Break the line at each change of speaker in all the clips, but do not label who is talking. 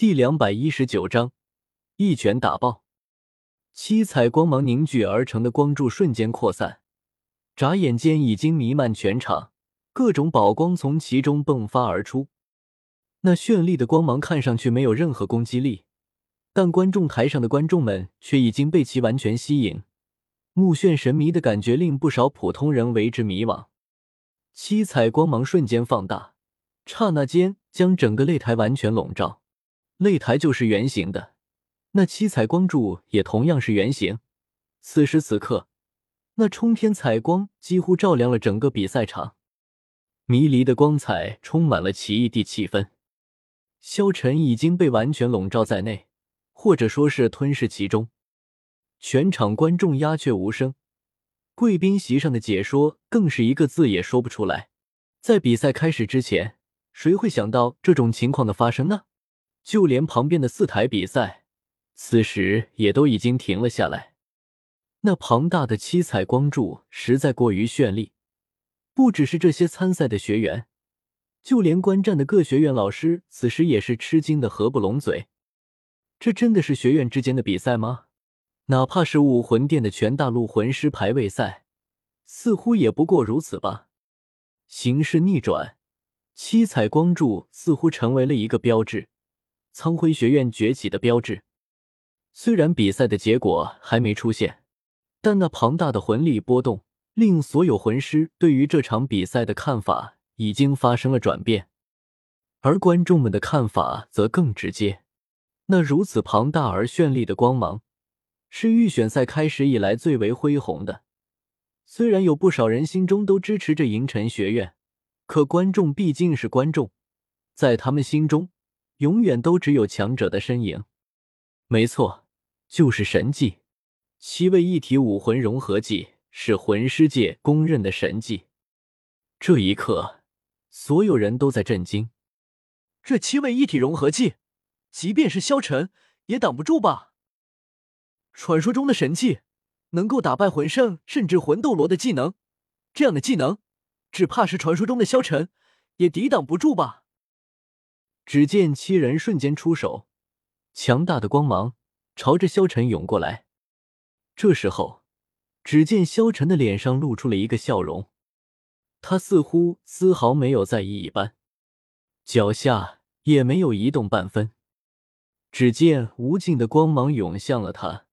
第两百一十九章，一拳打爆！七彩光芒凝聚而成的光柱瞬间扩散，眨眼间已经弥漫全场，各种宝光从其中迸发而出。那绚丽的光芒看上去没有任何攻击力，但观众台上的观众们却已经被其完全吸引，目眩神迷的感觉令不少普通人为之迷惘。七彩光芒瞬间放大，刹那间将整个擂台完全笼罩。擂台就是圆形的，那七彩光柱也同样是圆形。此时此刻，那冲天彩光几乎照亮了整个比赛场，迷离的光彩充满了奇异的气氛。萧晨已经被完全笼罩在内，或者说是吞噬其中。全场观众鸦雀无声，贵宾席上的解说更是一个字也说不出来。在比赛开始之前，谁会想到这种情况的发生呢？就连旁边的四台比赛，此时也都已经停了下来。那庞大的七彩光柱实在过于绚丽，不只是这些参赛的学员，就连观战的各学院老师，此时也是吃惊的合不拢嘴。这真的是学院之间的比赛吗？哪怕是武魂殿的全大陆魂师排位赛，似乎也不过如此吧。形势逆转，七彩光柱似乎成为了一个标志。苍辉学院崛起的标志。虽然比赛的结果还没出现，但那庞大的魂力波动令所有魂师对于这场比赛的看法已经发生了转变，而观众们的看法则更直接。那如此庞大而绚丽的光芒，是预选赛开始以来最为恢宏的。虽然有不少人心中都支持着银尘学院，可观众毕竟是观众，在他们心中。永远都只有强者的身影，没错，就是神技。七位一体武魂融合技是魂师界公认的神技。这一刻，所有人都在震惊。
这七位一体融合技，即便是萧晨也挡不住吧？传说中的神技，能够打败魂圣甚至魂斗罗的技能，这样的技能，只怕是传说中的萧晨也抵挡不住吧？
只见七人瞬间出手，强大的光芒朝着萧晨涌过来。这时候，只见萧晨的脸上露出了一个笑容，他似乎丝毫没有在意一般，脚下也没有移动半分。只见无尽的光芒涌向了他，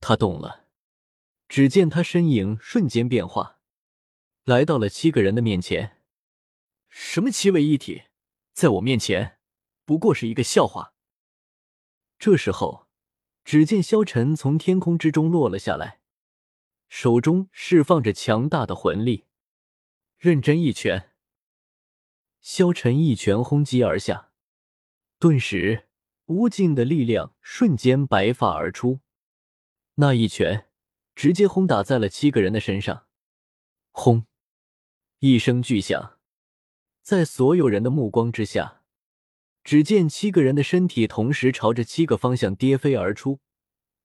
他动了。只见他身影瞬间变化，来到了七个人的面前。
什么七位一体？在我面前，不过是一个笑话。
这时候，只见萧晨从天空之中落了下来，手中释放着强大的魂力，认真一拳。萧晨一拳轰击而下，顿时无尽的力量瞬间白发而出，那一拳直接轰打在了七个人的身上。轰！一声巨响。在所有人的目光之下，只见七个人的身体同时朝着七个方向跌飞而出，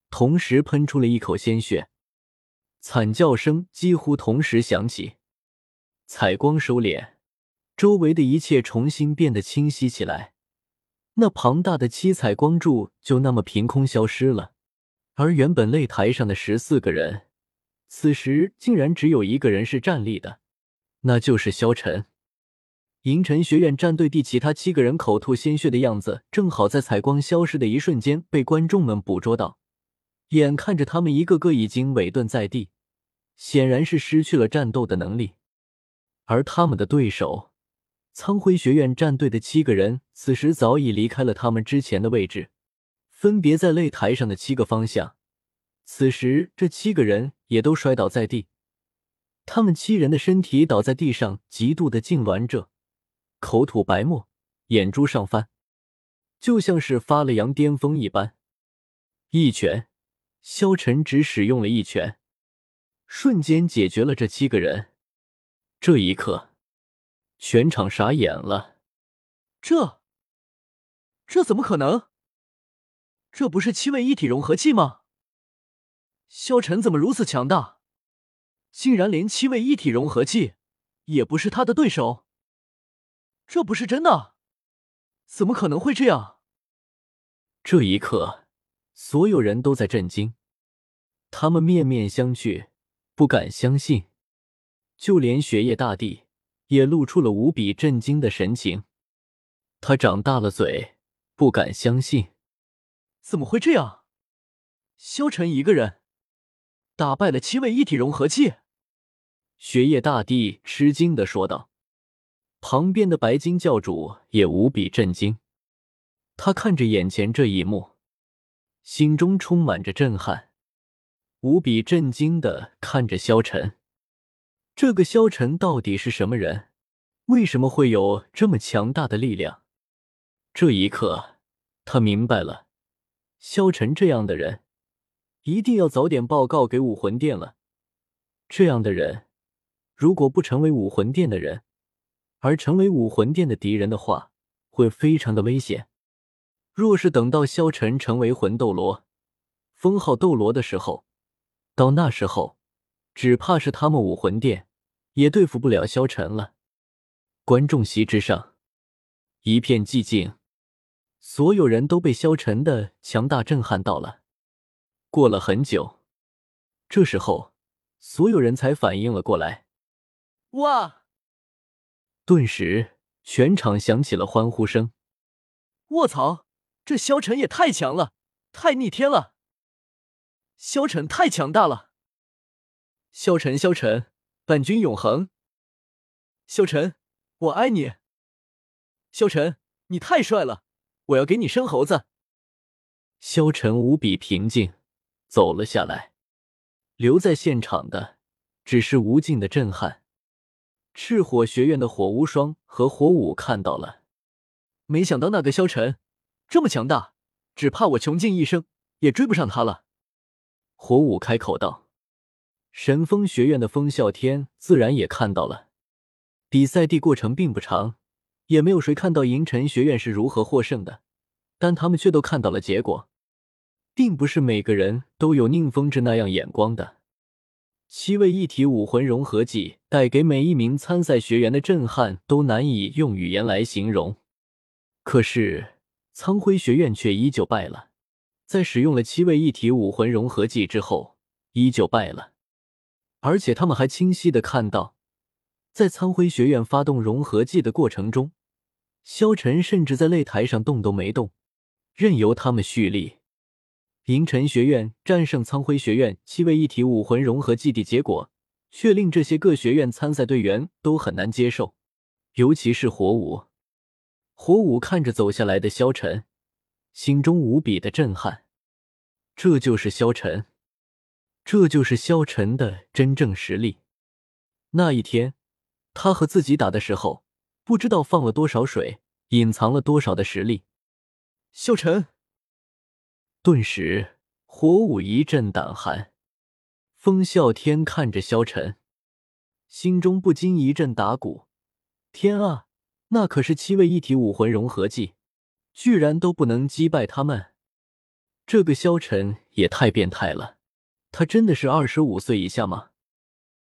同时喷出了一口鲜血，惨叫声几乎同时响起。彩光收敛，周围的一切重新变得清晰起来。那庞大的七彩光柱就那么凭空消失了，而原本擂台上的十四个人，此时竟然只有一个人是站立的，那就是萧晨。银尘学院战队第其他七个人口吐鲜血的样子，正好在彩光消失的一瞬间被观众们捕捉到。眼看着他们一个个已经萎顿在地，显然是失去了战斗的能力。而他们的对手苍辉学院战队的七个人，此时早已离开了他们之前的位置，分别在擂台上的七个方向。此时，这七个人也都摔倒在地，他们七人的身体倒在地上，极度的痉挛着。口吐白沫，眼珠上翻，就像是发了羊癫疯一般。一拳，萧晨只使用了一拳，瞬间解决了这七个人。这一刻，全场傻眼了。
这，这怎么可能？这不是七位一体融合技吗？萧晨怎么如此强大？竟然连七位一体融合技也不是他的对手？这不是真的，怎么可能会这样？
这一刻，所有人都在震惊，他们面面相觑，不敢相信。就连雪夜大帝也露出了无比震惊的神情，他张大了嘴，不敢相信：
怎么会这样？萧晨一个人打败了七位一体融合器？
雪夜大帝吃惊的说道。旁边的白金教主也无比震惊，他看着眼前这一幕，心中充满着震撼，无比震惊的看着萧晨。这个萧晨到底是什么人？为什么会有这么强大的力量？这一刻，他明白了，萧晨这样的人，一定要早点报告给武魂殿了。这样的人，如果不成为武魂殿的人，而成为武魂殿的敌人的话，会非常的危险。若是等到萧晨成为魂斗罗，封号斗罗的时候，到那时候。只怕是他们武魂殿也对付不了萧晨了。观众席之上一片寂静，所有人都被萧晨的强大震撼到了。过了很久，这时候所有人才反应了过来。
哇！
顿时全场响起了欢呼声。
卧槽，这萧晨也太强了，太逆天了！萧晨太强大了。萧晨，萧晨，伴君永恒。萧晨，我爱你。萧晨，你太帅了，我要给你生猴子。
萧晨无比平静，走了下来。留在现场的只是无尽的震撼。赤火学院的火无双和火舞看到了，
没想到那个萧晨这么强大，只怕我穷尽一生也追不上他了。
火舞开口道。神风学院的风啸天自然也看到了，比赛地过程并不长，也没有谁看到银尘学院是如何获胜的，但他们却都看到了结果，并不是每个人都有宁风致那样眼光的。七位一体武魂融合技带给每一名参赛学员的震撼都难以用语言来形容，可是苍辉学院却依旧败了，在使用了七位一体武魂融合技之后，依旧败了。而且他们还清晰的看到，在苍辉学院发动融合技的过程中，萧晨甚至在擂台上动都没动，任由他们蓄力。银尘学院战胜苍辉学院七位一体武魂融合技的结果，却令这些各学院参赛队员都很难接受，尤其是火舞。火舞看着走下来的萧晨，心中无比的震撼。这就是萧晨。这就是萧晨的真正实力。那一天，他和自己打的时候，不知道放了多少水，隐藏了多少的实力。
萧晨，
顿时火舞一阵胆寒。风啸天看着萧晨，心中不禁一阵打鼓。天啊，那可是七位一体武魂融合技，居然都不能击败他们。这个萧晨也太变态了。他真的是二十五岁以下吗？